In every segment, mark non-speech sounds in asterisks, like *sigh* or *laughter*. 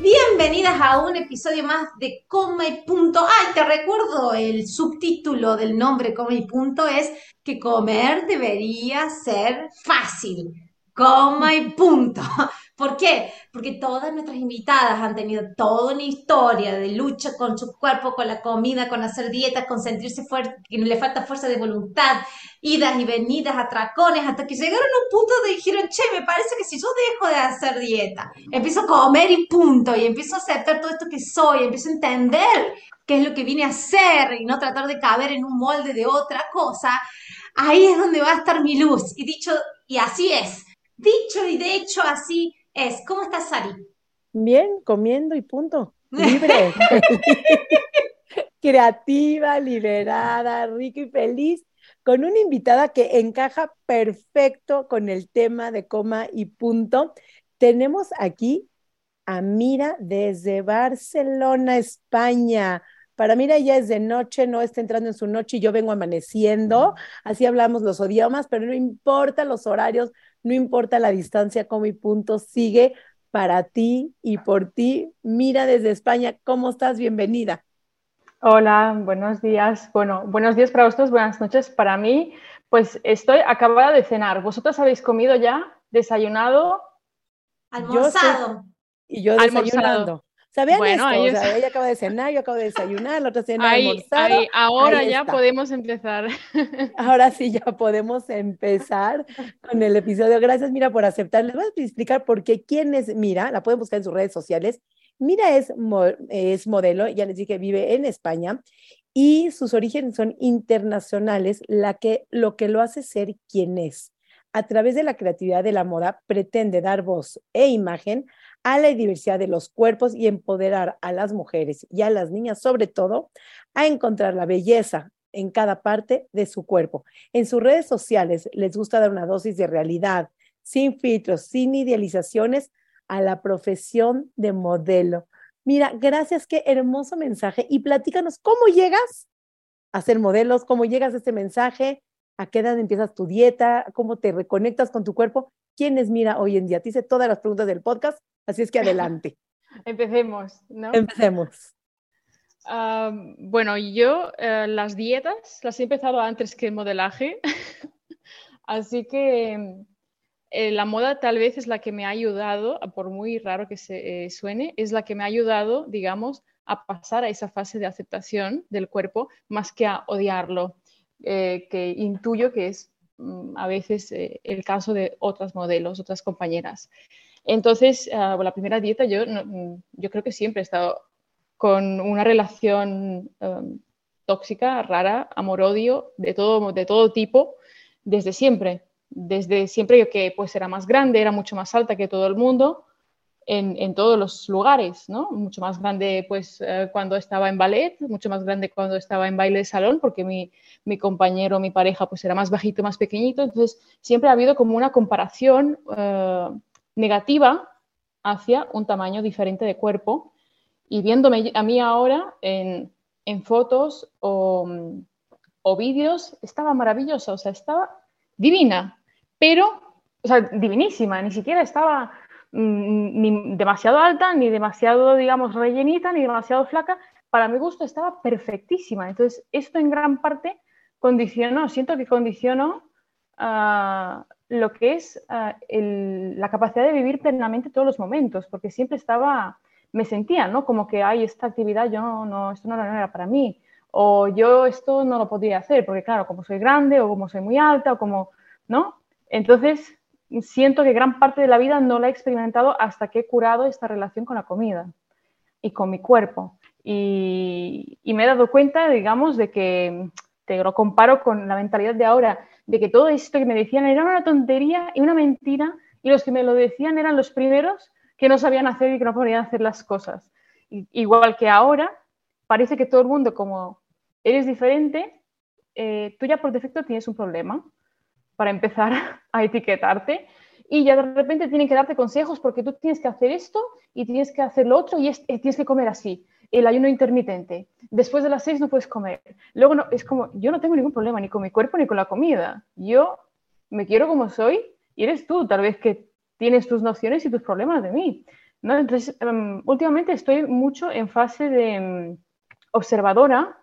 Bienvenidas a un episodio más de Coma y Punto. Ay, te recuerdo el subtítulo del nombre Coma y Punto es que comer debería ser fácil. Coma y punto. *laughs* ¿Por qué? Porque todas nuestras invitadas han tenido toda una historia de lucha con su cuerpo, con la comida, con hacer dietas, con sentirse fuerte, que le falta fuerza de voluntad, idas y venidas, atracones, hasta que llegaron a un punto de dijeron, che, me parece que si yo dejo de hacer dieta, empiezo a comer y punto, y empiezo a aceptar todo esto que soy, empiezo a entender qué es lo que vine a hacer y no tratar de caber en un molde de otra cosa, ahí es donde va a estar mi luz. Y dicho, y así es. Dicho y de hecho así es. ¿Cómo estás, Sari? Bien, comiendo y punto. *laughs* Libre. *laughs* Creativa, liberada, rica y feliz, con una invitada que encaja perfecto con el tema de coma y punto. Tenemos aquí a Mira desde Barcelona, España. Para Mira ya es de noche, no está entrando en su noche y yo vengo amaneciendo. Así hablamos los idiomas, pero no importa los horarios, no importa la distancia, como y punto, sigue para ti y por ti. Mira desde España, ¿cómo estás? Bienvenida. Hola, buenos días. Bueno, buenos días para vosotros, buenas noches para mí. Pues estoy acabada de cenar. ¿Vosotros habéis comido ya? ¿Desayunado? Almorzado. y yo desayunando. ¿Sabían bueno, esto? O sea, ella acaba de cenar, yo acabo de desayunar, la otra cena almorzado. ahora ya podemos empezar. *laughs* Ahora sí ya podemos empezar con el episodio. Gracias, Mira, por aceptar. Les voy a explicar por qué. ¿Quién es Mira? La pueden buscar en sus redes sociales. Mira es, es modelo, ya les dije, vive en España y sus orígenes son internacionales, la que, lo que lo hace ser quien es. A través de la creatividad de la moda, pretende dar voz e imagen a la diversidad de los cuerpos y empoderar a las mujeres y a las niñas, sobre todo, a encontrar la belleza en cada parte de su cuerpo. En sus redes sociales les gusta dar una dosis de realidad, sin filtros, sin idealizaciones, a la profesión de modelo. Mira, gracias, qué hermoso mensaje. Y platícanos, ¿cómo llegas a ser modelos? ¿Cómo llegas a este mensaje? ¿A qué edad empiezas tu dieta? ¿Cómo te reconectas con tu cuerpo? ¿Quién es Mira hoy en día? Te hice todas las preguntas del podcast, así es que adelante. *laughs* Empecemos, ¿no? Empecemos. bueno, yo eh, las dietas las he empezado antes que el modelaje, *laughs* así que eh, la moda tal vez es la que me ha ayudado, por muy raro que se eh, suene, es la que me ha ayudado, digamos, a pasar a esa fase de aceptación del cuerpo más que a odiarlo, que intuyo que es Mm, a veces eh, el caso de otras modelos, otras compañeras. Entonces, ah, la primera dieta yo, mm, yo creo que siempre he estado con una relación em, tóxica, rara, amor-odio, de todo, de todo tipo, desde siempre. Desde siempre yo que pues era más grande, era mucho más alta que todo el mundo, en, todos los lugares, ¿no? Mucho más grande pues eh, cuando estaba en ballet, mucho más grande cuando estaba en baile de salón, porque mi, mi, compañero, mi pareja pues era más bajito, más pequeñito, entonces siempre ha habido como una comparación eh, negativa hacia un tamaño diferente de cuerpo. Y viéndome a mí ahora en, en fotos o, o vídeos, estaba maravillosa, o sea, estaba divina, pero, o sea, divinísima, ni siquiera estaba Mm, ni demasiado alta, ni demasiado, digamos, rellenita, ni demasiado flaca. Para mi gusto estaba perfectísima. Entonces, esto en gran parte condicionó, siento que condicionó ah, lo que es ah, la capacidad de vivir plenamente todos los momentos, porque siempre estaba, me sentía, ¿no? Como que, hay esta actividad, yo no, no, esto no era para mí, o yo esto no lo podría hacer, porque claro, como soy grande, o como soy muy alta, o como, ¿no? Entonces, siento que gran parte de la vida no la he experimentado hasta que he curado esta relación con la comida y con mi cuerpo. Y, me he dado cuenta, digamos, de que te lo comparo con la mentalidad de ahora, de que todo esto que me decían era una tontería y una mentira, y los que me lo decían eran los primeros que no sabían hacer y que no podían hacer las cosas. igual que ahora, parece que todo el mundo, como eres diferente, eh, tú ya por defecto tienes un problema para empezar *laughs* a etiquetarte y ya de repente tienen que darte consejos porque tú tienes que hacer esto y tienes que hacer lo otro y eh, tienes que comer así. El ayuno intermitente. Después de las seis no puedes comer. Luego no, es como, yo no tengo ningún problema ni con mi cuerpo ni con la comida. Yo me quiero como soy y eres tú, tal vez que tienes tus nociones y tus problemas de mí. ¿no? Entonces, em, últimamente estoy mucho en fase de em, observadora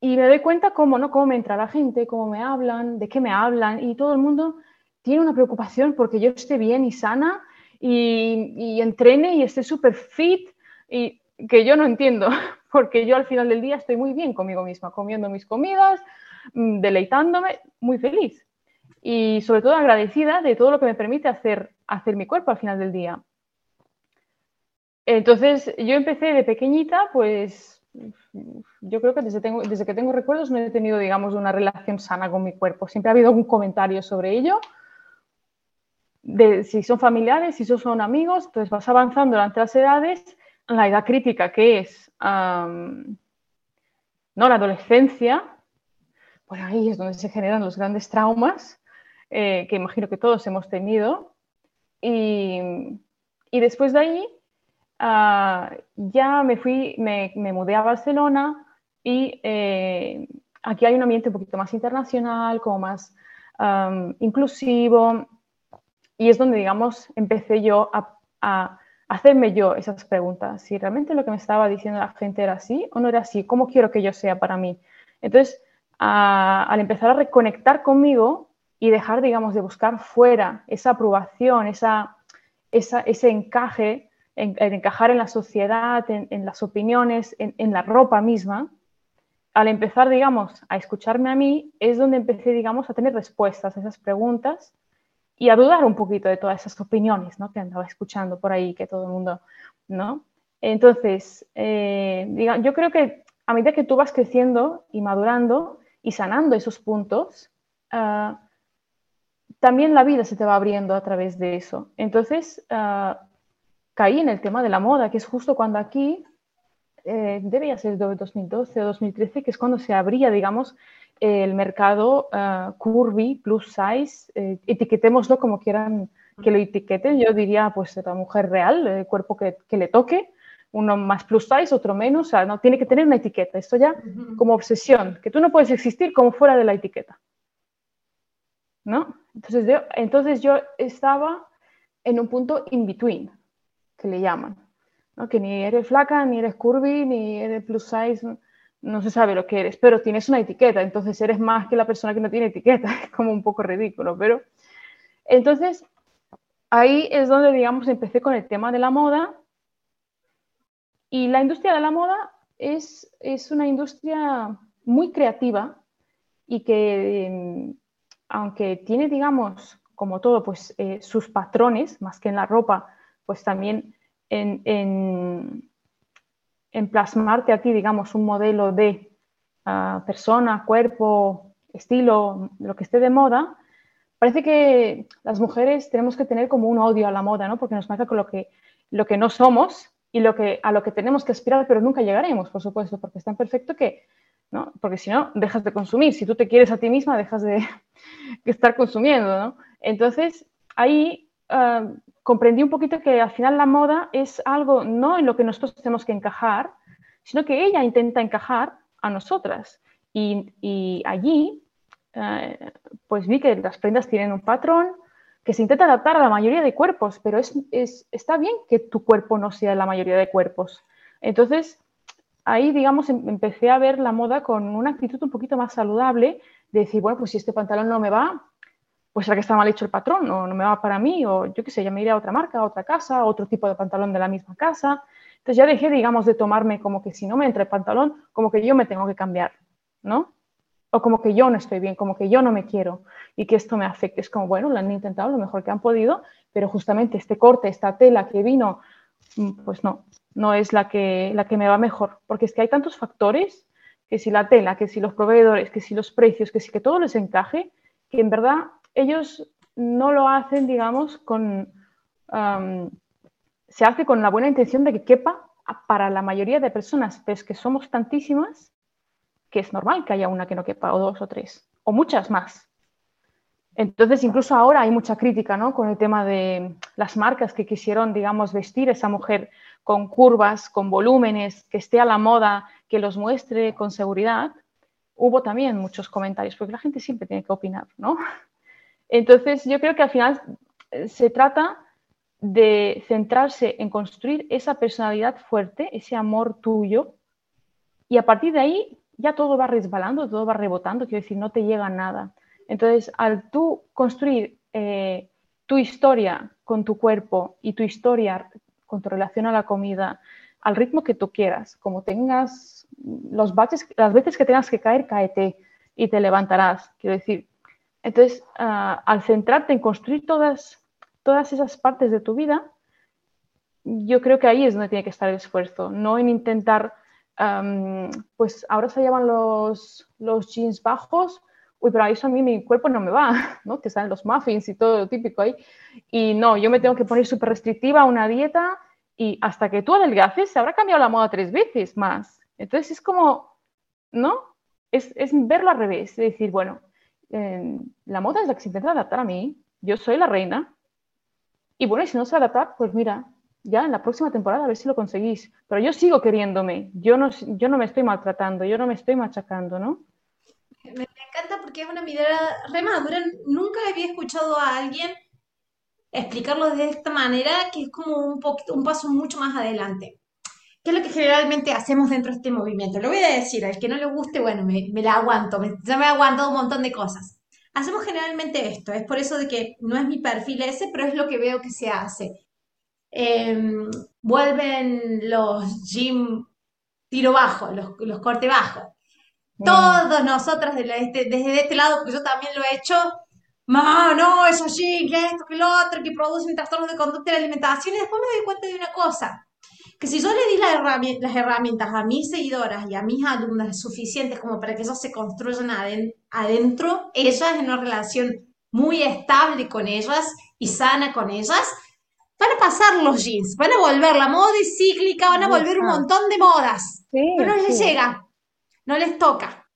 y me doy cuenta cómo, ¿no? cómo me entra la gente, cómo me hablan, de qué me hablan y todo el mundo tiene una preocupación porque yo esté bien y sana y, y entrene y esté súper fit y que yo no entiendo *laughs* porque yo al final del día estoy muy bien conmigo misma, comiendo mis comidas, mm, deleitándome, muy feliz y sobre todo agradecida de todo lo que me permite hacer, hacer mi cuerpo al final del día. Entonces, yo empecé de pequeñita, pues yo creo que desde, tengo, desde que tengo recuerdos no he tenido, digamos, una relación sana con mi cuerpo. Siempre ha habido algún comentario sobre ello, de si son familiares, si son amigos, entonces vas avanzando durante las edades, la edad crítica que es ¿no? la adolescencia, pues ahí es donde se generan los grandes traumas eh, que imagino que todos hemos tenido. Y, después de ahí ah, ya me fui, me, mudé a Barcelona y eh, aquí hay un ambiente un poquito más internacional, como más inclusivo. Y es donde, digamos, empecé yo a, hacerme yo esas preguntas. Si realmente lo que me estaba diciendo la gente era así o no era así, ¿cómo quiero que yo sea para mí? Entonces, al empezar a reconectar conmigo, y dejar, digamos, de buscar fuera esa aprobación, esa, ese encaje, en, encajar en la sociedad, en, las opiniones, en, la ropa misma, al empezar, digamos, a escucharme a mí, es donde empecé, digamos, a tener respuestas a esas preguntas y a dudar un poquito de todas esas opiniones, ¿no? Que andaba escuchando por ahí, que todo el mundo, ¿no? Entonces, eh, yo creo que a medida que tú vas creciendo y madurando y sanando esos puntos, ah, también la vida se te va abriendo a través de eso. Entonces, ah, caí en el tema de la moda, que es justo cuando aquí, eh, debía ser 2012 o 2013, que es cuando se abría, digamos, el mercado uh, curvy, plus size, eh, etiquetémoslo como quieran que lo etiqueten. Yo diría, pues, la mujer real, el cuerpo que, le toque, uno más plus size, otro menos, o sea, no tiene que tener una etiqueta. Esto ya como obsesión, que tú no puedes existir como fuera de la etiqueta. ¿no? Entonces yo, entonces yo estaba en un punto in between, que le llaman, ¿no? que ni eres flaca, ni eres curvy, ni eres plus size, no, se sabe lo que eres, pero tienes una etiqueta, entonces eres más que la persona que no tiene etiqueta, *laughs* es como un poco ridículo, pero entonces ahí es donde, digamos, empecé con el tema de la moda y la industria de la moda es, es una industria muy creativa y que em, aunque tiene, digamos, como todo, pues eh, sus patrones, más que en la ropa, pues también en, en, plasmarte a ti, digamos, un modelo de ah, persona, cuerpo, estilo, lo que esté de moda, parece que las mujeres tenemos que tener como un odio a la moda, ¿no? Porque nos marca con lo que, lo que no somos y lo que, a lo que tenemos que aspirar, pero nunca llegaremos, por supuesto, porque es tan perfecto que porque si no, dejas de consumir. Si tú te quieres a ti misma, dejas de *laughs* estar consumiendo, Entonces, ahí ah, comprendí un poquito que al final la moda es algo no en lo que nosotros tenemos que encajar, sino que ella intenta encajar a nosotras. Y, allí, ah, pues vi que las prendas tienen un patrón que se intenta adaptar a la mayoría de cuerpos, pero es, está bien que tu cuerpo no sea la mayoría de cuerpos. Entonces, ahí, digamos, em, empecé a ver la moda con una actitud un poquito más saludable, de decir, bueno, pues si este pantalón no me va, pues será que está mal hecho el patrón, o no me va para mí, o yo qué sé, ya me iré a otra marca, a otra casa, a otro tipo de pantalón de la misma casa. Entonces ya dejé, digamos, de tomarme como que si no me entra el pantalón, como que yo me tengo que cambiar, ¿no? O como que yo no estoy bien, como que yo no me quiero y que esto me afecte. Es como, bueno, lo han intentado lo mejor que han podido, pero justamente este corte, esta tela que vino, mm, pues no, no es la que, la que me va mejor, porque es que hay tantos factores, que si la tela, que si los proveedores, que si los precios, que si que todo les encaje, que en verdad ellos no lo hacen, digamos, con... se hace con la buena intención de que quepa para la mayoría de personas, pero es que somos tantísimas que es normal que haya una que no quepa, o dos o tres, o muchas más. Entonces, incluso ahora hay mucha crítica ¿no? con el tema de las marcas que quisieron, digamos, vestir a esa mujer con curvas, con volúmenes, que esté a la moda, que los muestre con seguridad. Hubo también muchos comentarios, porque la gente siempre tiene que opinar, ¿no? Entonces, yo creo que al final eh, se trata de centrarse en construir esa personalidad fuerte, ese amor tuyo, y a partir de ahí ya todo va resbalando, todo va rebotando, quiero decir, no te llega nada. Entonces, al tú construir eh, tu historia con tu cuerpo y tu historia con tu relación a la comida, al ritmo que tú quieras, como tengas los baches, las veces que tengas que caer, cáete y te levantarás, quiero decir. Entonces, ah, al centrarte en construir todas, todas esas partes de tu vida, yo creo que ahí es donde tiene que estar el esfuerzo, no en intentar, pues ahora se llaman los, los jeans bajos, uy, pero a eso a mí mi cuerpo no me va, *laughs* ¿no? Que salen los muffins y todo lo típico ahí. Y no, yo me tengo que poner súper restrictiva a una dieta y hasta que tú adelgaces se habrá cambiado la moda tres veces más. Entonces es como, ¿no? Es, es verlo al revés, es decir, bueno, la moda es la que se intenta adaptar a mí, yo soy la reina. Y bueno, si no se adapta, pues mira, ya en la próxima temporada a ver si lo conseguís. Pero yo sigo queriéndome, yo no, yo no me estoy maltratando, yo no me estoy machacando, ¿no? Me, encanta porque es una mirada re madura. Nunca había escuchado a alguien explicarlo de esta manera, que es como un, poquito, un paso mucho más adelante. ¿Qué es lo que generalmente hacemos dentro de este movimiento? Lo voy a decir, al que no le guste, bueno, me, la aguanto, ya me he aguantado un montón de cosas. Hacemos generalmente esto, es por eso de que no es mi perfil ese, pero es lo que veo que se hace. Em, vuelven los gym tiro bajo, los, los corte bajo. Todos nosotros este, desde este lado, porque yo también lo he hecho, no, no, eso sí, que esto, que lo otro, que producen trastornos de conducta y alimentación, y después me doy cuenta de una cosa, que si yo le di las herramientas a mis seguidoras y a mis alumnas suficientes como para que ellos se construyan adentro, ellas en una relación muy estable con ellas y sana con ellas, van a pasar los jeans, van a volver la moda cíclica, van a volver un montón de modas, pero no les llega no les toca.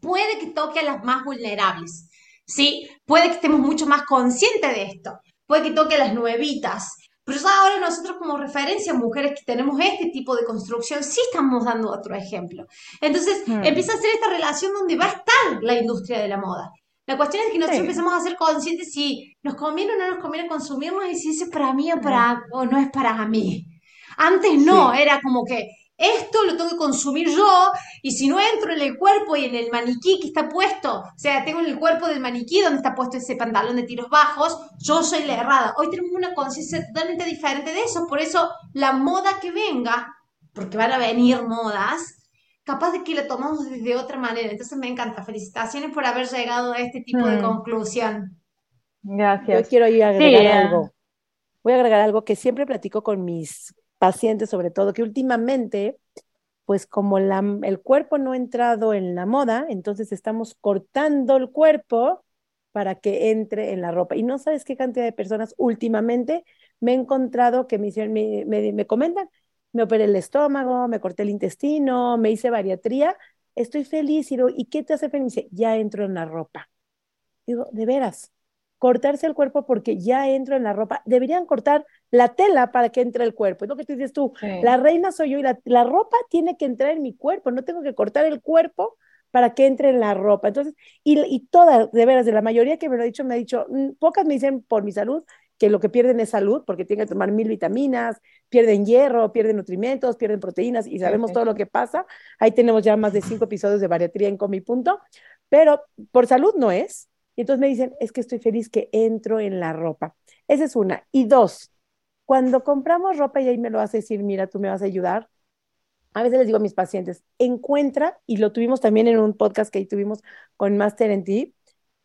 Puede que toque a las más vulnerables, ¿sí? Puede que estemos mucho más conscientes de esto. Puede que toque a las nuevitas. Pero ya ahora nosotros como referencia, mujeres que tenemos este tipo de construcción, sí estamos dando otro ejemplo. Entonces hmm. empieza a ser esta relación donde va a estar la industria de la moda. La cuestión es que nosotros empezamos a ser conscientes si nos conviene o no nos conviene consumirnos y si es para mí o, para, o no es para mí. Antes no, era como que esto lo tengo que consumir yo y si no entro en el cuerpo y en el maniquí que está puesto, o sea, tengo en el cuerpo del maniquí donde está puesto ese pantalón de tiros bajos, yo soy la errada. Hoy tenemos una conciencia totalmente diferente de eso, por eso la moda que venga, porque van a venir modas, capaz de que la tomamos de otra manera. Entonces me encanta. Felicitaciones por haber llegado a este tipo de hmm. conclusión. Gracias. Yo quiero ir a agregar algo. Voy a agregar algo que siempre platico con mis pacientes sobre todo, que últimamente, pues como el cuerpo no ha entrado en la moda, entonces estamos cortando el cuerpo para que entre en la ropa. Y no sabes qué cantidad de personas últimamente me he encontrado que me, me, me, me comentan, me operé el estómago, me corté el intestino, me hice bariatría, estoy feliz. Y, ¿y qué te hace feliz? ya entro en la ropa. Digo, de veras, cortarse el cuerpo porque ya entro en la ropa. Deberían cortar la tela para que entre el cuerpo. Es lo que tú dices tú, la reina soy yo y la, ropa tiene que entrar en mi cuerpo, no tengo que cortar el cuerpo para que entre en la ropa. Entonces, y, y todas, de veras, de la mayoría que me lo ha dicho, me ha dicho, mm, pocas me dicen por mi salud, que lo que pierden es salud, porque tienen que tomar mil vitaminas, pierden hierro, pierden nutrimentos, pierden proteínas, y sabemos todo lo que pasa. Ahí tenemos ya más de cinco episodios de bariatría en Comi Punto, pero por salud no es. Y entonces me dicen, es que estoy feliz que entro en la ropa. Esa es una. Y dos, cuando compramos ropa y ahí me lo hace decir, mira, tú me vas a ayudar, a veces les digo a mis pacientes, encuentra, y lo tuvimos también en un podcast que ahí tuvimos con Master en Ti,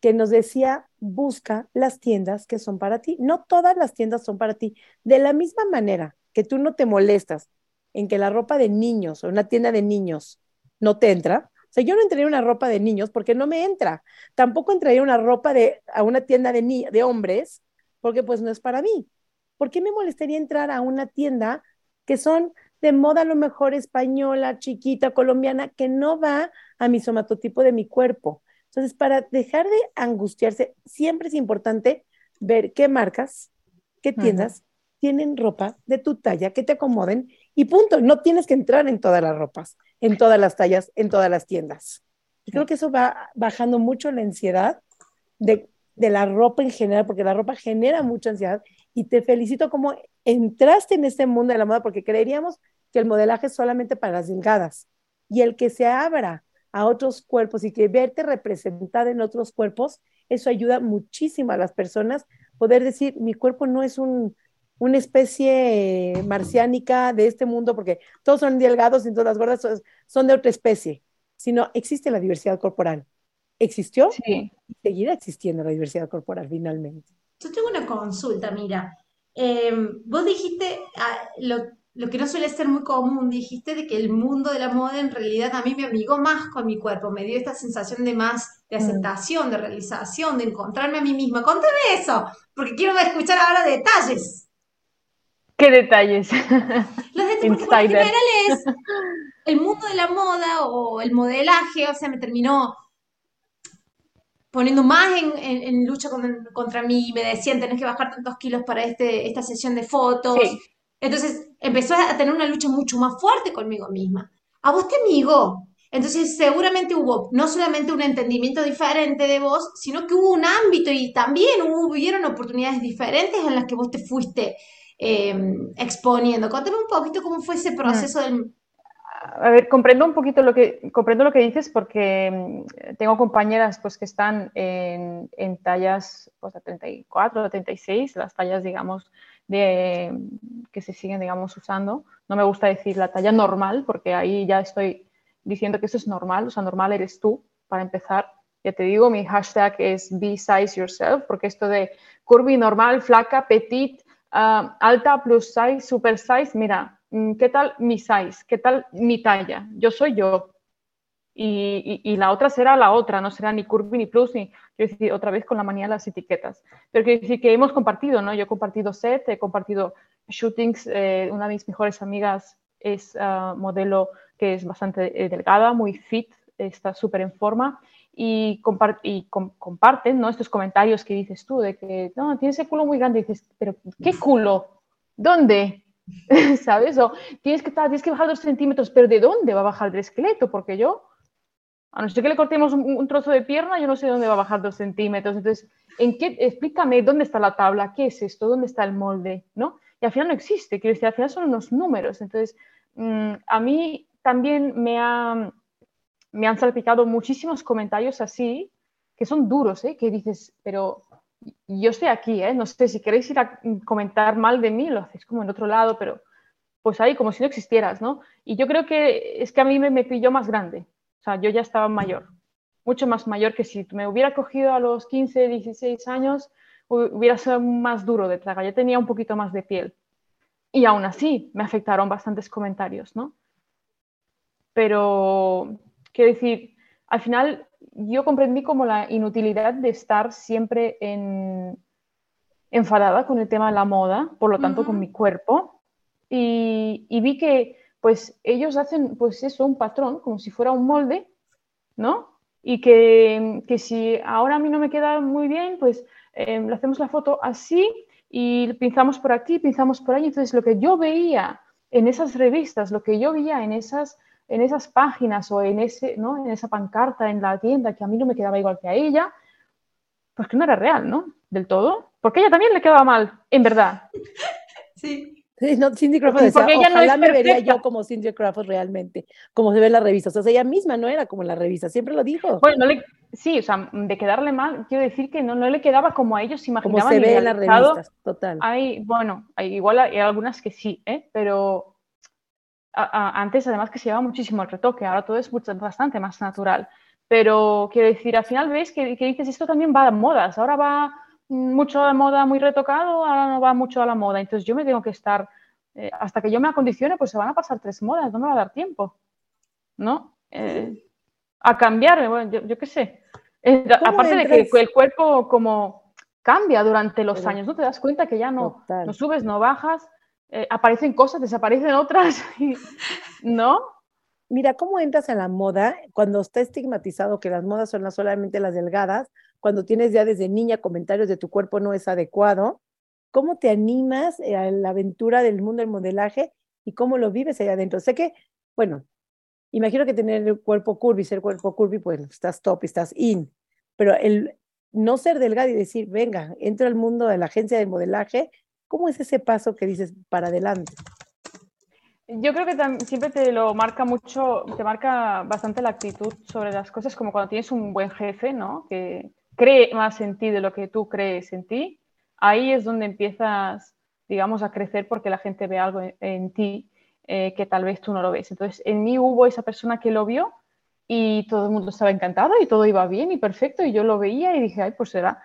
que nos decía, busca las tiendas que son para ti. No todas las tiendas son para ti. De la misma manera que tú no te molestas en que la ropa de niños o una tienda de niños no te entra, sea, yo no entraría una ropa de niños porque no me entra. Tampoco entraría una ropa de, a una tienda de, de hombres porque pues no es para mí. ¿por qué me molestaría entrar a una tienda que son de moda a lo mejor española, chiquita, colombiana, que no va a mi somatotipo de mi cuerpo. Entonces, para dejar de angustiarse, siempre es importante ver qué marcas, qué tiendas tienen ropa de tu talla que te acomoden y punto. No tienes que entrar en todas las ropas, en todas las tallas, en todas las tiendas. Y creo que eso va bajando mucho la ansiedad de, de la ropa en general, porque la ropa genera mucha ansiedad. Y te felicito como entraste en este mundo de la moda, porque creeríamos que el modelaje es solamente para las delgadas. Y el que se abra a otros cuerpos y que verte representada en otros cuerpos, eso ayuda muchísimo a las personas poder decir, mi cuerpo no es un, una especie marciánica de este mundo, porque todos son delgados y todas las gordas son, de otra especie, sino existe la diversidad corporal. ¿Existió? Sí. Y seguirá existiendo la diversidad corporal finalmente. Yo tengo una consulta, mira. Em, vos dijiste ah, lo, lo, que no suele ser muy común, dijiste de que el mundo de la moda en realidad a mí me amigó más con mi cuerpo, me dio esta sensación de más, de mm. aceptación, de realización, de encontrarme a mí misma. Contame eso, porque quiero escuchar ahora detalles. ¿Qué detalles? Los detalles, porque general es el mundo de la moda o el modelaje, o sea, me terminó poniendo más en, lucha contra mí, me decían, tenés que bajar tantos kilos para este, esta sesión de fotos. Entonces empezó a tener una lucha mucho más fuerte conmigo misma. A vos te amigó. Entonces seguramente hubo no solamente un entendimiento diferente de vos, sino que hubo un ámbito y también hubo, hubieron oportunidades diferentes en las que vos te fuiste Em, exponiendo. Cuéntame un poquito cómo fue ese proceso del... A ver, comprendo un poquito lo que, comprendo lo que dices porque em, tengo compañeras pues, que están en, en tallas pues, a 34 o 36, las tallas, digamos, de, que se siguen, digamos, usando. No me gusta decir la talla normal porque ahí ya estoy diciendo que eso es normal, o sea, normal eres tú, para empezar. Ya te digo, mi hashtag es be size yourself, porque esto de curvy, normal, flaca, petit, Ah, alta, plus size, super size, mira, mm, ¿qué tal mi size? ¿Qué tal mi talla? Yo soy yo. Y, la otra será la otra, no será ni curvy ni plus, ni, quiero decir, otra vez con la manía de las etiquetas. Pero quiero decir que hemos compartido, ¿no? Yo he compartido set, he compartido shootings, eh, una de mis mejores amigas es ah, modelo que es bastante eh, delgada, muy fit, está súper en forma y, comparten ¿no? estos comentarios que dices tú, de que no, tienes el culo muy grande, y dices, pero ¿qué culo? ¿Dónde? *laughs* ¿Sabes? O tienes que, tienes que bajar dos centímetros, pero ¿de dónde va a bajar el esqueleto? Porque yo, a no ser que le cortemos un, trozo de pierna, yo no sé dónde va a bajar dos centímetros. Entonces, ¿en qué, explícame dónde está la tabla, qué es esto, dónde está el molde, ¿no? Y al final no existe, quiero decir, al final son unos números. Entonces, mm, a mí también me ha me han salpicado muchísimos comentarios así, que son duros, ¿eh? que dices, pero yo estoy aquí, ¿eh? no sé si queréis ir a comentar mal de mí, lo hacéis como en otro lado, pero pues ahí como si no existieras, ¿no? Y yo creo que es que a mí me, pilló más grande, o sea, yo ya estaba mayor, mucho más mayor que si me hubiera cogido a los 15, 16 años, hubiera sido más duro de traga, ya tenía un poquito más de piel. Y aún así me afectaron bastantes comentarios, ¿no? Pero Quiero decir, al final yo comprendí como la inutilidad de estar siempre enfadada con el tema de la moda, por lo tanto con mi cuerpo, y, vi que pues ellos hacen pues eso, un patrón, como si fuera un molde, ¿no? Y que, si ahora a mí no me queda muy bien, pues eh, le hacemos la foto así y pinzamos por aquí, pinzamos por ahí. Entonces lo que yo veía en esas revistas, lo que yo veía en esas en esas páginas o en, ese, ¿no? en esa pancarta en la tienda que a mí no me quedaba igual que a ella, pues que no era real, ¿no? Del todo. Porque a ella también le quedaba mal, en verdad. *laughs* Sí. no, Cindy Crawford decía, Porque ella ojalá no me vería yo como Cindy Crawford realmente, como se ve en la revista. O sea, ella misma no era como en la revista, siempre lo dijo. Bueno, sí, o sea, de quedarle mal, quiero decir que no, no le quedaba como a ellos imaginaban. Como se ve en las revistas, total. Hay, bueno, hay, igual hay algunas que sí, ¿eh? pero antes además que se llevaba muchísimo el retoque, ahora todo es bastante más natural. Pero quiero decir, al final ves que, dices, esto también va a modas, ahora va mucho a la moda muy retocado, ahora no va mucho a la moda. Entonces yo me tengo que estar, eh, hasta que yo me acondicione, pues se van a pasar tres modas, no me va a dar tiempo, ¿no? Eh, a cambiarme, bueno, yo, qué sé. Eh, aparte de que el cuerpo como cambia durante los años, ¿no? Te das cuenta que ya no, no subes, no bajas, eh, aparecen cosas, desaparecen otras, *laughs* ¿no? Mira, ¿cómo entras a la moda cuando está estigmatizado que las modas son solamente las delgadas, cuando tienes ya desde niña comentarios de tu cuerpo no es adecuado? ¿Cómo te animas eh, a la aventura del mundo del modelaje y cómo lo vives allá adentro? Sé que, bueno, imagino que tener el cuerpo curvy, ser cuerpo curvy, pues estás top, estás in, pero el no ser delgado y decir, venga, entro al mundo de la agencia de modelaje, ¿cómo es ese paso que dices para adelante? Yo creo que siempre te lo marca mucho, te marca bastante la actitud sobre las cosas, como cuando tienes un buen jefe, ¿no? Que cree más en ti de lo que tú crees en ti ahí es donde empiezas, digamos, a crecer porque la gente ve algo en, ti eh, que tal vez tú no lo ves. Entonces, en mí hubo esa persona que lo vio y todo el mundo estaba encantado y todo iba bien y perfecto y yo lo veía y dije, ay, pues será.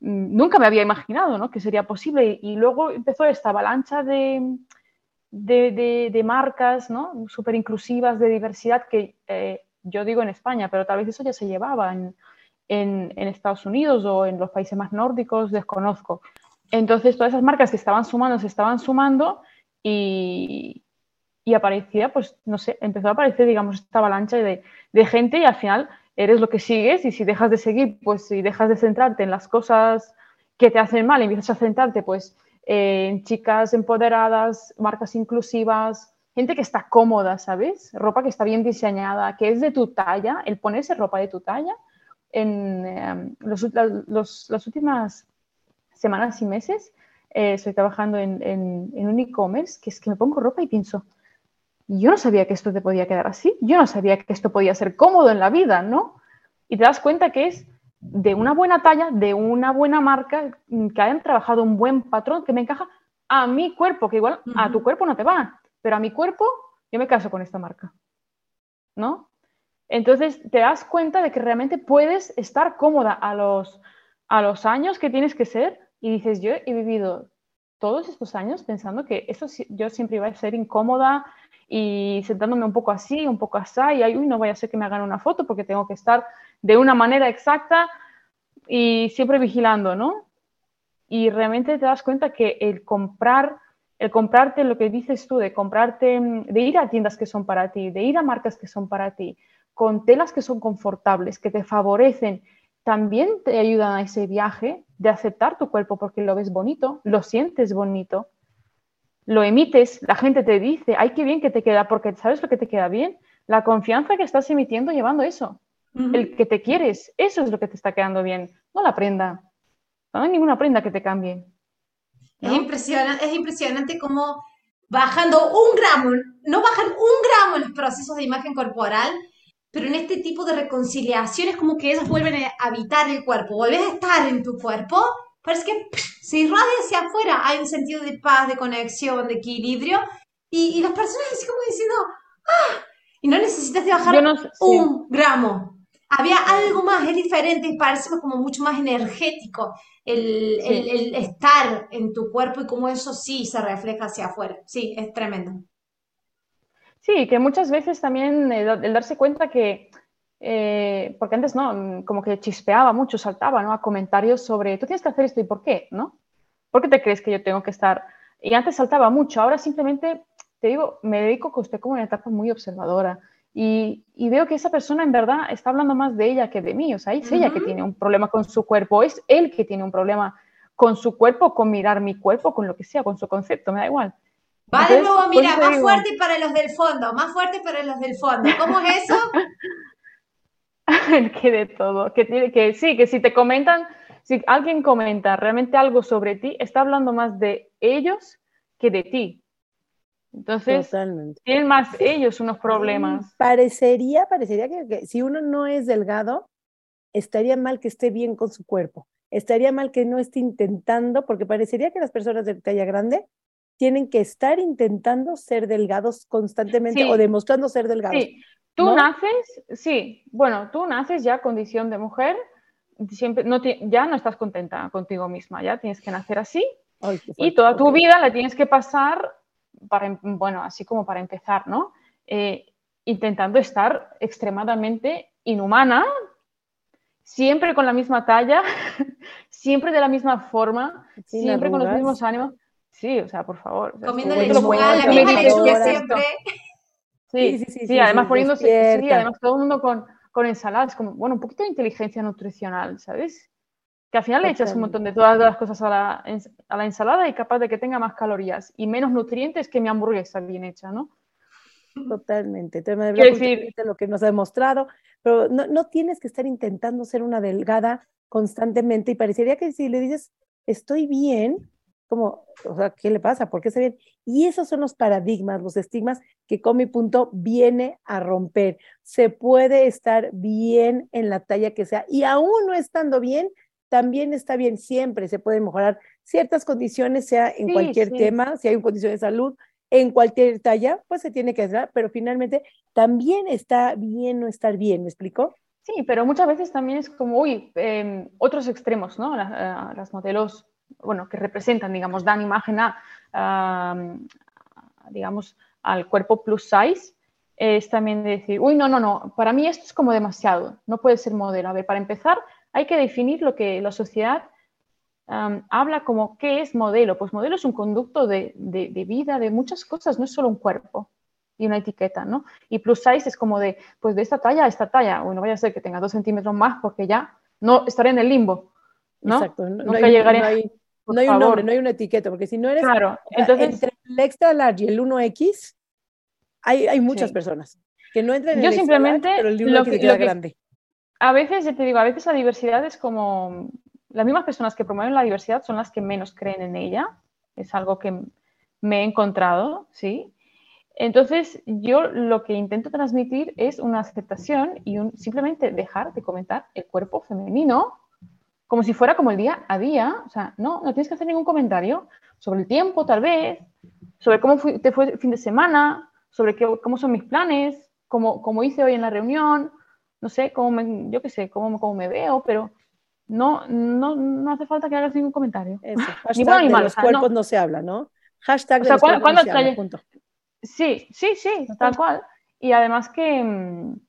Nunca me había imaginado ¿no? que sería posible y luego empezó esta avalancha de, de, marcas ¿no? súper inclusivas, de diversidad que eh, yo digo en España, pero tal vez eso ya se llevaba en, en, Estados Unidos o en los países más nórdicos, desconozco. Entonces, todas esas marcas que estaban sumando, se estaban sumando y, y aparecía, pues, no sé, empezó a aparecer, digamos, esta avalancha de, de, gente y al final eres lo que sigues y si dejas de seguir, pues, si dejas de centrarte en las cosas que te hacen mal, empiezas a centrarte, pues, en chicas empoderadas, marcas inclusivas, gente que está cómoda, ¿sabes? Ropa que está bien diseñada, que es de tu talla, el ponerse ropa de tu talla, en em, las últimas semanas y meses eh, estoy trabajando en, un e-commerce que es que me pongo ropa y pienso, yo no sabía que esto te podía quedar así, yo no sabía que esto podía ser cómodo en la vida, ¿no? Y te das cuenta que es de una buena talla, de una buena marca, mm, que hayan trabajado un buen patrón que me encaja a mi cuerpo, que igual a tu cuerpo no te va, pero a mi cuerpo yo me caso con esta marca, ¿no? Entonces te das cuenta de que realmente puedes estar cómoda a los, a los años que tienes que ser y dices, yo he vivido todos estos años pensando que eso yo siempre iba a ser incómoda y sentándome un poco así, un poco así, y ahí, no voy a hacer que me hagan una foto porque tengo que estar de una manera exacta y siempre vigilando, ¿no? Y realmente te das cuenta que el comprar, el comprarte lo que dices tú, de comprarte, de ir a tiendas que son para ti, de ir a marcas que son para ti, con telas que son confortables, que te favorecen, también te ayudan a ese viaje de aceptar tu cuerpo porque lo ves bonito, lo sientes bonito, lo emites, la gente te dice, ay, qué bien que te queda, porque sabes lo que te queda bien, la confianza que estás emitiendo llevando eso, el que te quieres, eso es lo que te está quedando bien, no la prenda, no hay ninguna prenda que te cambie. Es, impresionante, es impresionante cómo bajando un gramo, no bajan un gramo en los procesos de imagen corporal, pero en este tipo de reconciliación es como que ellas vuelven a habitar el cuerpo, vuelves a estar en tu cuerpo, parece que se irradia hacia afuera, hay un sentido de paz, de conexión, de equilibrio, y, las personas así como diciendo, ¡ah! Y no necesitas de bajar un gramo. Había algo más, es diferente, parece como mucho más energético el, el estar en tu cuerpo y cómo eso sí se refleja hacia afuera. Sí, es tremendo. Sí, que muchas veces también el, darse cuenta que, eh, porque antes no, como que chispeaba mucho, saltaba ¿no? a comentarios sobre, tú tienes que hacer esto y por qué, ¿no? ¿Por qué te crees que yo tengo que estar? Y antes saltaba mucho, ahora simplemente, te digo, me dedico que usted como una etapa muy observadora y, y, veo que esa persona en verdad está hablando más de ella que de mí, o sea, es ella que tiene un problema con su cuerpo, es él que tiene un problema con su cuerpo, con mirar mi cuerpo, con lo que sea, con su concepto, me da igual. Va de nuevo, mira, más fuerte para los del fondo, más fuerte para los del fondo. ¿Cómo es eso? *laughs* *laughs* que de todo, que, tiene, que sí, que si te comentan, si alguien comenta realmente algo sobre ti, está hablando más de ellos que de ti. Entonces, tienen más ellos unos problemas. Parecería, parecería que, si uno no es delgado, estaría mal que esté bien con su cuerpo. Estaría mal que no esté intentando, porque parecería que las personas de talla grande tienen que estar intentando ser delgados constantemente o demostrando ser delgados. Sí. Tú naces, sí, bueno, tú naces ya condición de mujer, siempre no ya no estás contenta contigo misma, ya tienes que nacer así y toda tu vida la tienes que pasar, para, em, bueno, así como para empezar, ¿no? Eh, intentando estar extremadamente inhumana, siempre con la misma talla, *laughs* siempre de la misma forma, siempre con los mismos ánimos Sí, o sea, por favor. Comiendo lechuga, la misma lechuga siempre. Sí, sí, sí, sí, además poniéndose, sí, además todo el mundo con, con ensaladas, como, bueno, un poquito de inteligencia nutricional, ¿sabes? Que al final le echas un montón de todas las cosas a la, a la ensalada y capaz de que tenga más calorías y menos nutrientes que mi hamburguesa bien hecha, ¿no? Totalmente. Quiero decir, lo que nos ha demostrado, pero no, no, tienes que estar intentando ser una delgada constantemente y parecería que si le dices, estoy bien, como, o sea, ¿qué le pasa? ¿Por qué se bien? Y esos son los paradigmas, los estigmas que Comi Punto viene a romper. Se puede estar bien en la talla que sea y aún no estando bien, también está bien, siempre se pueden mejorar ciertas condiciones, sea en cualquier tema, si hay una condición de salud, en cualquier talla, pues se tiene que hacer, pero finalmente también está bien no estar bien, ¿me explico? Sí, pero muchas veces también es como, uy, em, otros extremos, ¿no? Las, las, modelos, bueno, que representan, digamos, dan imagen a, digamos, al cuerpo plus size, es también decir, uy, no, no, no, para mí esto es como demasiado, no puede ser modelo. A ver, para empezar, hay que definir lo que la sociedad habla como qué es modelo. Pues modelo es un conducto de, vida, de muchas cosas, no es solo un cuerpo y una etiqueta, ¿no? Y plus size es como de, pues de esta talla a esta talla, o no vaya a ser que tenga dos centímetros más porque ya no estaré en el limbo, ¿no? Exacto, no, hay, llegaré. No hay, un nombre, no hay una etiqueta, porque si no eres claro, entonces, entre el extra large y el 1X, hay, hay muchas personas que no entran en Yo el simplemente extra large, pero el 1X lo queda grande a veces, te digo, a veces la diversidad es como, las mismas personas que promueven la diversidad son las que menos creen en ella, es algo que me he encontrado, ¿sí? Entonces, yo lo que intento transmitir es una aceptación y un, simplemente dejar de comentar el cuerpo femenino como si fuera como el día a día. O sea, no, no tienes que hacer ningún comentario sobre el tiempo, tal vez, sobre cómo te fue el fin de semana, sobre qué, cómo son mis planes, cómo, cómo hice hoy en la reunión, no sé, cómo me, yo qué sé, cómo, cómo me veo, pero no, no, no hace falta que hagas ningún comentario. Eso, hashtag ni de los cuerpos no. se habla, ¿no? Hashtag de los cuerpos no se habla, punto. Sí, sí, sí, tal cual. Y además que, mm,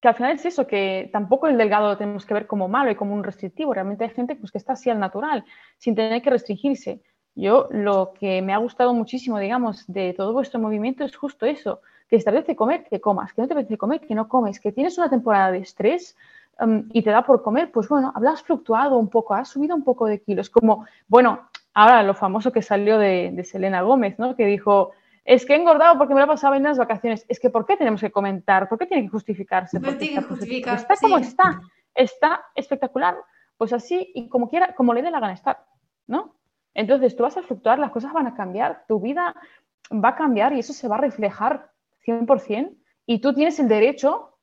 que al final es eso, que tampoco el delgado lo tenemos que ver como malo y como un restrictivo. Realmente hay gente pues, que está así al natural, sin tener que restringirse. Yo lo que me ha gustado muchísimo, digamos, de todo vuestro movimiento es justo eso, que establece comer, que comas, que no te apetece comer, que no comes, que tienes una temporada de estrés um, y te da por comer, pues bueno, has fluctuado un poco, has subido un poco de kilos. Como, bueno, ahora lo famoso que salió de, Selena Gómez, ¿no? Que dijo, es que he engordado porque me lo he pasado en las vacaciones. Es que ¿por qué tenemos que comentar? ¿Por qué tiene que justificarse? No tiene que justificar. Está como está, está espectacular. Pues así y como quiera, como le dé la gana estar, ¿no? Entonces tú vas a fluctuar, las cosas van a cambiar, tu vida va a cambiar y eso se va a reflejar 100%, y tú tienes el derecho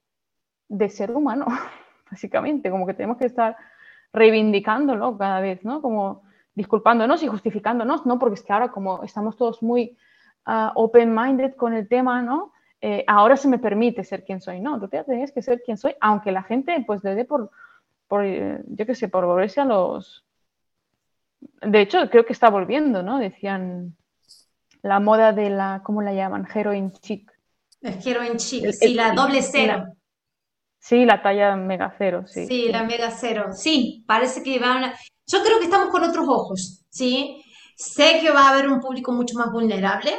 de ser humano, *laughs* básicamente, como que tenemos que estar reivindicándolo cada vez, ¿no? Como disculpándonos y justificándonos, ¿no? Porque es que ahora como estamos todos muy ah, open-minded con el tema, ¿no? Eh, ahora se me permite ser quien soy, ¿no? Tú tienes que ser quien soy, aunque la gente pues le dé por, por eh, yo qué sé, por volverse a los... De hecho, creo que está volviendo, ¿no? Decían la moda de la, ¿cómo la llaman? Heroin chic. El heroin chic, sí, la doble cero. sí, la talla mega cero, sí. Sí, la mega cero. Sí, parece que van a... Yo creo que estamos con otros ojos, ¿sí? Sé que va a haber un público mucho más vulnerable,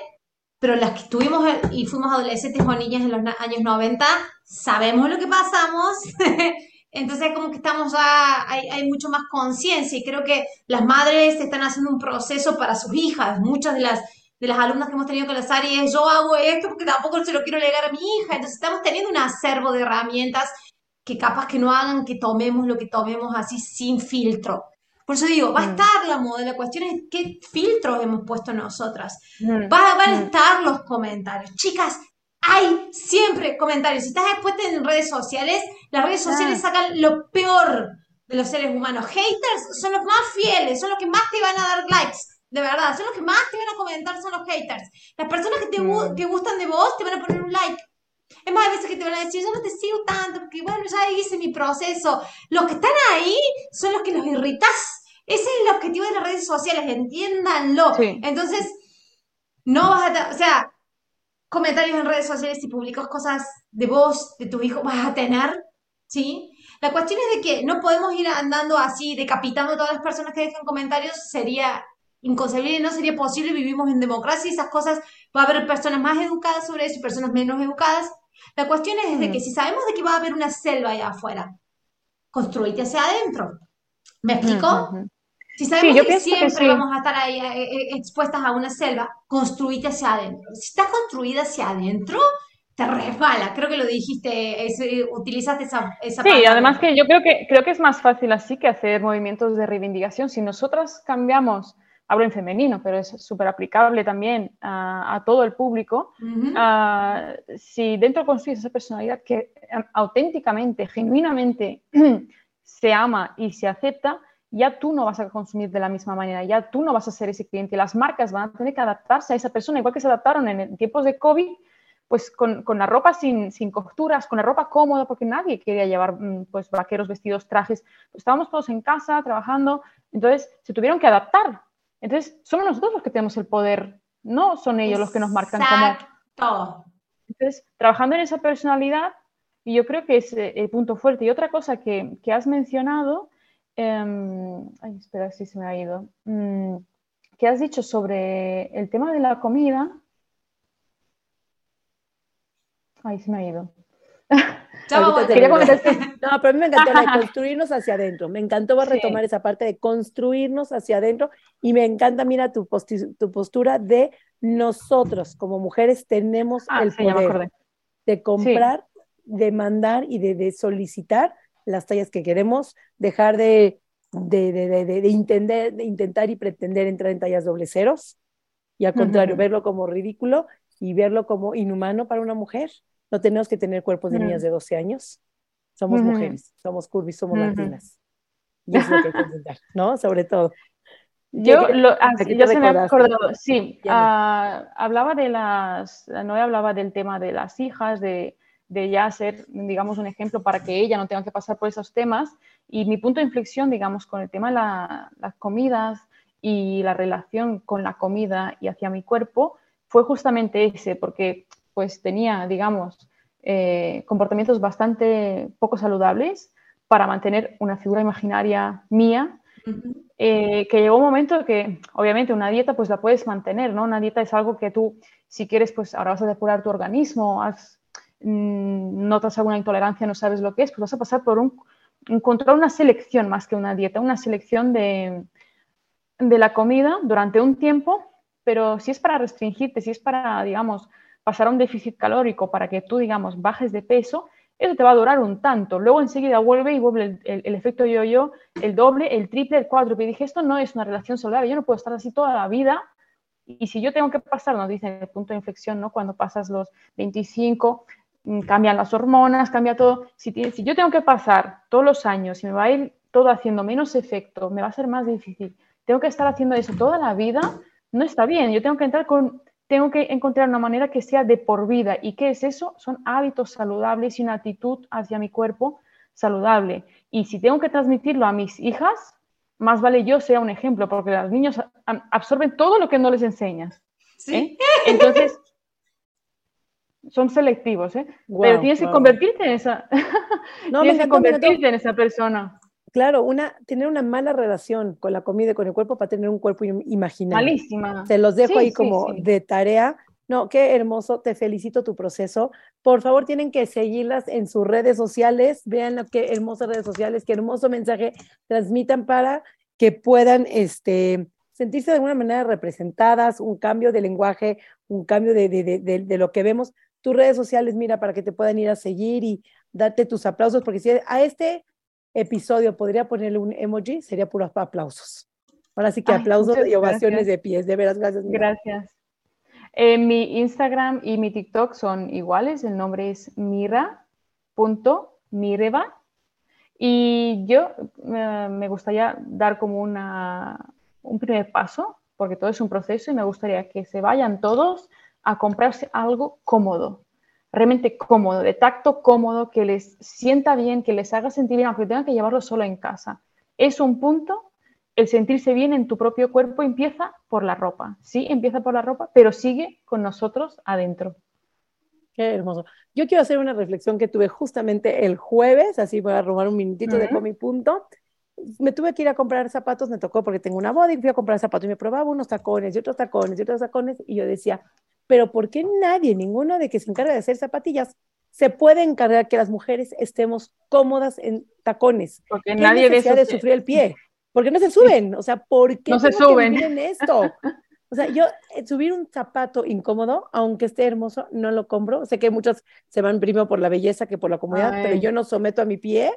pero las que estuvimos y fuimos adolescentes o niñas en los años 90, sabemos lo que pasamos. *laughs* Entonces, como que estamos ya, hay, hay mucho más conciencia y creo que las madres están haciendo un proceso para sus hijas. Muchas de las de las alumnas que hemos tenido con las áreas, yo hago esto porque tampoco se lo quiero legar a mi hija. Entonces estamos teniendo un acervo de herramientas que capaz que no hagan que tomemos lo que tomemos así sin filtro. Por eso digo, va a mm. estar la moda, la cuestión es qué filtros hemos puesto nosotras. Mm. Va, van a mm. estar los comentarios. Chicas, hay siempre comentarios. Si estás expuesta en redes sociales, las redes sociales sacan lo peor de los seres humanos. Haters son los más fieles, son los que más te van a dar likes de verdad, son los que más te van a comentar, son los haters. Las personas que te, mm. gustan de vos te van a poner un like. Es más, hay veces que te van a decir, yo no te sigo tanto, porque bueno, ya hice mi proceso. Los que están ahí son los que los irritas. Ese es el objetivo de las redes sociales, entiéndanlo. Entonces, no vas a, o sea, comentarios en redes sociales y publicas cosas de vos, de tu hijo, vas a tener, ¿sí? La cuestión es de que no podemos ir andando así, decapitando a todas las personas que dejan comentarios, sería inconcebible, no sería posible, vivimos en democracia y esas cosas, va a haber personas más educadas sobre eso y personas menos educadas. La cuestión es de que si sabemos de que va a haber una selva allá afuera, construite hacia adentro. ¿Me explico? Si sabemos que siempre vamos a estar ahí eh, eh, expuestas a una selva, construite hacia adentro. Si está construida hacia adentro, te resbala. Creo que lo dijiste, utilizaste esa, esa Sí, además que yo creo que, creo que es más fácil así que hacer movimientos de reivindicación. Si nosotras cambiamos hablo en femenino, pero es súper aplicable también a, todo el público, ah, si dentro construyes esa personalidad que em, auténticamente, genuinamente *clears throat* se ama y se acepta, ya tú no vas a consumir de la misma manera, ya tú no vas a ser ese cliente. Las marcas van a tener que adaptarse a esa persona, igual que se adaptaron en tiempos de COVID, pues con, la ropa sin, costuras, con la ropa cómoda, porque nadie quería llevar mm, pues vaqueros, vestidos, trajes. Pues estábamos todos en casa trabajando, entonces se tuvieron que adaptar entonces, somos nosotros los que tenemos el poder, no son ellos los que nos marcan como. Entonces, trabajando en esa personalidad, y yo creo que es eh, el punto fuerte. Y otra cosa que, has mencionado, em, ay, espera si se me ha ido, mm, que has dicho sobre el tema de la comida. Ay, se me ha ido. *laughs* No, pero a mí me encantó la de construirnos hacia adentro. Me encantó a retomar esa parte de construirnos hacia adentro y me encanta, mira, tu, tu postura de nosotros como mujeres tenemos ah, el poder de comprar, de mandar y de, solicitar las tallas que queremos, dejar de, de, entender, de intentar y pretender entrar en tallas doble ceros y al contrario, verlo como ridículo y verlo como inhumano para una mujer. No tenemos que tener cuerpos de niñas de 12 años. Somos mujeres, somos curvis, somos latinas. Y es lo que hay que intentar, ¿no? Sobre todo. Yo, lo, ah, yo se me ha acordado, sí, ah, hablaba de las, no hablaba del tema de las hijas, de, de, ya ser, digamos, un ejemplo para que ella no tenga que pasar por esos temas. Y mi punto de inflexión, digamos, con el tema de las comidas y la relación con la comida y hacia mi cuerpo, fue justamente ese, porque pues tenía, digamos, eh, comportamientos bastante poco saludables para mantener una figura imaginaria mía, eh, que llegó un momento que obviamente una dieta pues la puedes mantener, ¿no? Una dieta es algo que tú, si quieres, pues ahora vas a depurar tu organismo, has, notas alguna intolerancia, no sabes lo que es, pues vas a pasar por un, encontrar una selección más que una dieta, una selección de, de la comida durante un tiempo, pero si es para restringirte, si es para, digamos, pasar a un déficit calórico para que tú, digamos, bajes de peso, eso te va a durar un tanto. Luego enseguida vuelve y vuelve el, efecto yo-yo, el doble, el triple, el cuádruple. Y dije, esto no es una relación saludable, yo no puedo estar así toda la vida. Y si yo tengo que pasar, nos dicen el punto de inflexión, ¿no? Cuando pasas los 25, mm, cambian las hormonas, cambia todo. Si, si yo tengo que pasar todos los años y me va a ir todo haciendo menos efecto, me va a ser más difícil. Tengo que estar haciendo eso toda la vida, no está bien. Yo tengo que entrar con tengo que encontrar una manera que sea de por vida. ¿Y qué es eso? Son hábitos saludables y una actitud hacia mi cuerpo saludable. Y si tengo que transmitirlo a mis hijas, más vale yo sea un ejemplo, porque los niños absorben todo lo que no les enseñas. ¿Sí? ¿eh? Entonces, son selectivos, ¿eh? Pero tienes que convertirte en esa, *laughs* no, tienes que convertirte en esa persona. Claro, una, tener una mala relación con la comida y con el cuerpo para tener un cuerpo imaginario. Malísima. Te los dejo ahí como de tarea. No, qué hermoso, te felicito tu proceso. Por favor, tienen que seguirlas en sus redes sociales. Vean qué hermosas redes sociales, qué hermoso mensaje transmitan para que puedan este, sentirse de alguna manera representadas, un cambio de lenguaje, un cambio de, de, de, de, lo que vemos. Tus redes sociales, mira, para que te puedan ir a seguir y darte tus aplausos, porque si a este episodio podría ponerle un emoji, sería puros aplausos. Ahora sí que aplausos y ovaciones de pies, de veras, gracias. Gracias. Eh, mi Instagram y mi TikTok son iguales, el nombre es mira.mireva y yo eh, me gustaría dar como una, un primer paso, porque todo es un proceso y me gustaría que se vayan todos a comprarse algo cómodo, realmente cómodo, de tacto cómodo, que les sienta bien, que les haga sentir bien, aunque tengan que llevarlo solo en casa. Es un punto, el sentirse bien en tu propio cuerpo empieza por la ropa, sí, empieza por la ropa, pero sigue con nosotros adentro. Qué hermoso. Yo quiero hacer una reflexión que tuve justamente el jueves, así voy a robar un minutito de mi punto. me tuve que ir a comprar zapatos, me tocó porque tengo una boda y fui a comprar zapatos y me probaba unos tacones y otros tacones y otros tacones y yo decía, pero ¿por qué nadie, ninguno de que se encarga de hacer zapatillas, se puede encargar que las mujeres estemos cómodas en tacones? Porque nadie de, de sufrir el pie. *laughs* Porque no se suben, o sea, ¿por qué no se suben en esto? O sea, yo eh, subir un zapato incómodo, aunque esté hermoso, no lo compro. Sé que muchos se van primero por la belleza que por la comodidad, pero yo no someto a mi pie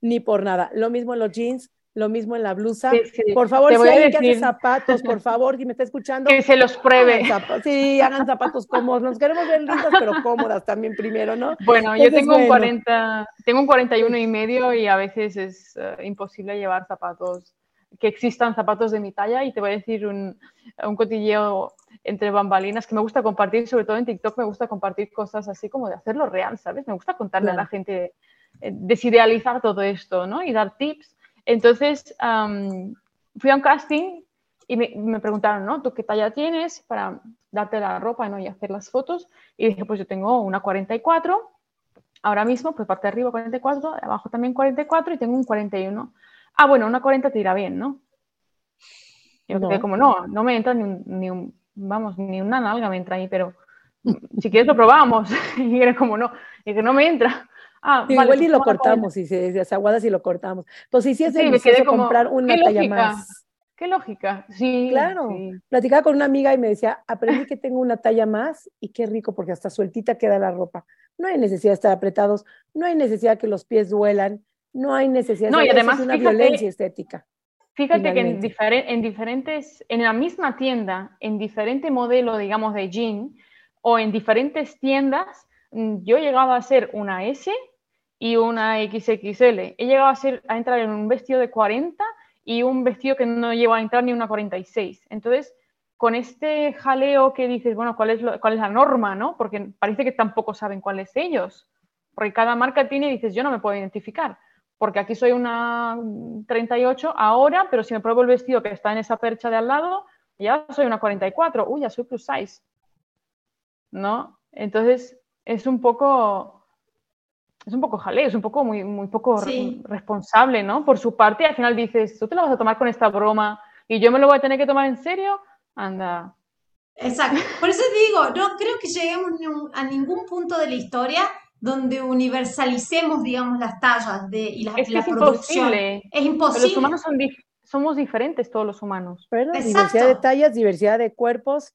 ni por nada. Lo mismo en los jeans, lo mismo en la blusa. Por favor, si alguien que hace zapatos, por favor, si me está escuchando. Que se los pruebe. sí, hagan zapatos cómodos. Nos queremos ver lindas, pero *laughs* cómodas también primero, ¿no? Bueno, yo tengo un 40, tengo un 41 y medio y a veces es eh, imposible llevar zapatos, que existan zapatos de mi talla y te voy a decir un, un cotilleo entre bambalinas que me gusta compartir, sobre todo en TikTok me gusta compartir cosas así como de hacerlo real, ¿sabes? Me gusta contarle a la gente eh, desidealizar todo esto, ¿no? Y dar tips. Entonces, fui a un casting y me, preguntaron, ¿no? ¿Tú qué talla tienes para darte la ropa ¿no? y hacer las fotos? Y dije, pues yo tengo una 44, ahora mismo, pues parte de arriba 44, de abajo también 44 y tengo un 41. Ah, bueno, una 40 te irá bien, ¿no? Yo no. como, no, no me entra ni un, ni un, vamos, ni una nalga me entra ahí, pero si quieres lo probamos. *laughs* y era como, no, y que no me entra. Ah, igual y pues lo cortamos, y se desaguadas y lo cortamos. Pues sí, sí es delicioso comprar una talla más. Qué lógica, sí. Claro. Platicaba con una amiga y me decía, aprendí *laughs* que tengo una talla más y qué rico porque hasta sueltita queda la ropa. No hay necesidad de estar apretados, no hay necesidad que los pies duelan, no hay necesidad no, y además, una violencia estética. Fíjate que en, en diferentes, en la misma tienda, en diferente modelo, digamos, de jean, o en diferentes tiendas, mm, yo llegaba a ser una S y una XXL. He llegado a, ser, a entrar en un vestido de 40 y un vestido que no lleva a entrar ni una 46. Entonces, con este jaleo que dices, bueno, ¿cuál es, cuál es la norma? ¿no? Porque parece que tampoco saben cuál es ellos. Porque cada marca tiene y dices, yo no me puedo identificar. Porque aquí soy una 38 ahora, pero si me pruebo el vestido que está en esa percha de al lado, ya soy una 44. Uy, ya soy plus size. ¿No? Entonces, es un poco es un poco jaleo, es un poco muy, muy poco responsable, ¿no? Por su parte, al final dices, tú te lo vas a tomar con esta broma y yo me lo voy a tener que tomar en serio, anda. Exacto. Por eso digo, no creo que lleguemos a ningún punto de la historia donde universalicemos, digamos, las tallas de, y la, es que es Imposible. Es imposible. los humanos somos diferentes, todos los humanos. Pero diversidad de tallas, diversidad de cuerpos,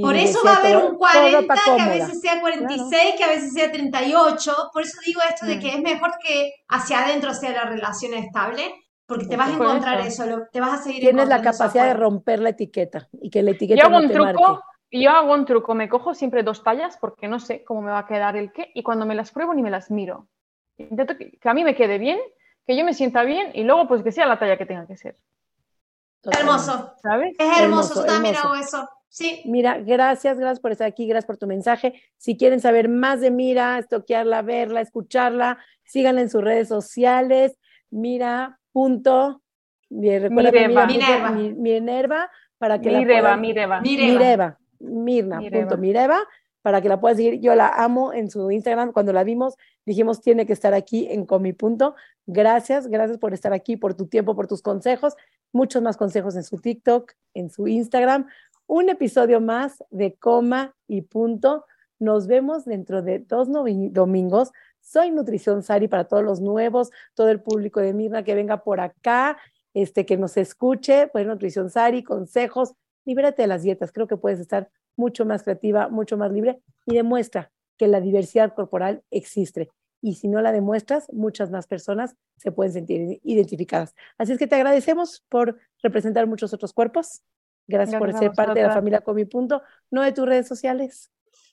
por eso va a haber un 40 que a veces sea 46, que a veces sea 38. Por eso digo esto de que es mejor que hacia adentro sea la relación estable, porque te vas a encontrar eso, te vas a seguir Tienes la capacidad de romper la etiqueta y que la etiqueta yo hago un truco, Yo hago un truco, me cojo siempre dos tallas porque no sé cómo me va a quedar el qué y cuando me las pruebo ni me las miro. Intento que, a mí me quede bien, que yo me sienta bien y luego pues que sea la talla que tenga que ser. Hermoso. ¿Sabes? Es hermoso, yo también hago eso. Sí. Mira, gracias, gracias por estar aquí, gracias por tu mensaje. Si quieren saber más de Mira, estoquearla, verla, escucharla, síganla en sus redes sociales. Mira, punto. Minerva. Minerva. para que Mireva, la Mireva. Mireva. Mirna, punto Mireva, para que la puedas seguir. Yo la amo en su Instagram. Cuando la vimos, dijimos, tiene que estar aquí en Comi Punto. Gracias, gracias por estar aquí, por tu tiempo, por tus consejos. Muchos más consejos en su TikTok, en su Instagram un episodio más de Coma y Punto. Nos vemos dentro de dos domingos. Soy Nutrición Sari para todos los nuevos, todo el público de Mirna que venga por acá, este, que nos escuche. Pues Nutrición Sari, consejos. Libérate de las dietas. Creo que puedes estar mucho más creativa, mucho más libre y demuestra que la diversidad corporal existe. Y si no la demuestras, muchas más personas se pueden sentir identificadas. Así es que te agradecemos por representar muchos otros cuerpos Gracias, por ser parte de la familia Comi Punto, no de tus redes sociales.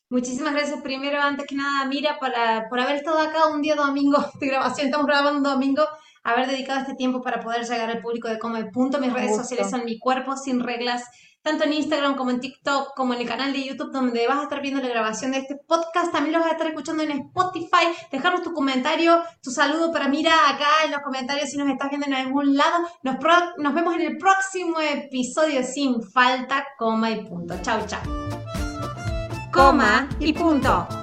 Muchísimas gracias primero, antes que nada, Mira, para, por haber estado acá un día domingo *laughs* de grabación. Estamos grabando domingo, haber dedicado este tiempo para poder llegar al público de Come Punto. Mis redes sociales son Mi Cuerpo Sin Reglas tanto en Instagram como en TikTok, como en el canal de YouTube, donde vas a estar viendo la grabación de este podcast. También lo vas a estar escuchando en Spotify. Dejarnos tu comentario, tu saludo para mira acá en los comentarios si nos estás viendo en algún lado. Nos, nos vemos en el próximo episodio sin falta, coma y punto. Chau, chau. Coma y punto.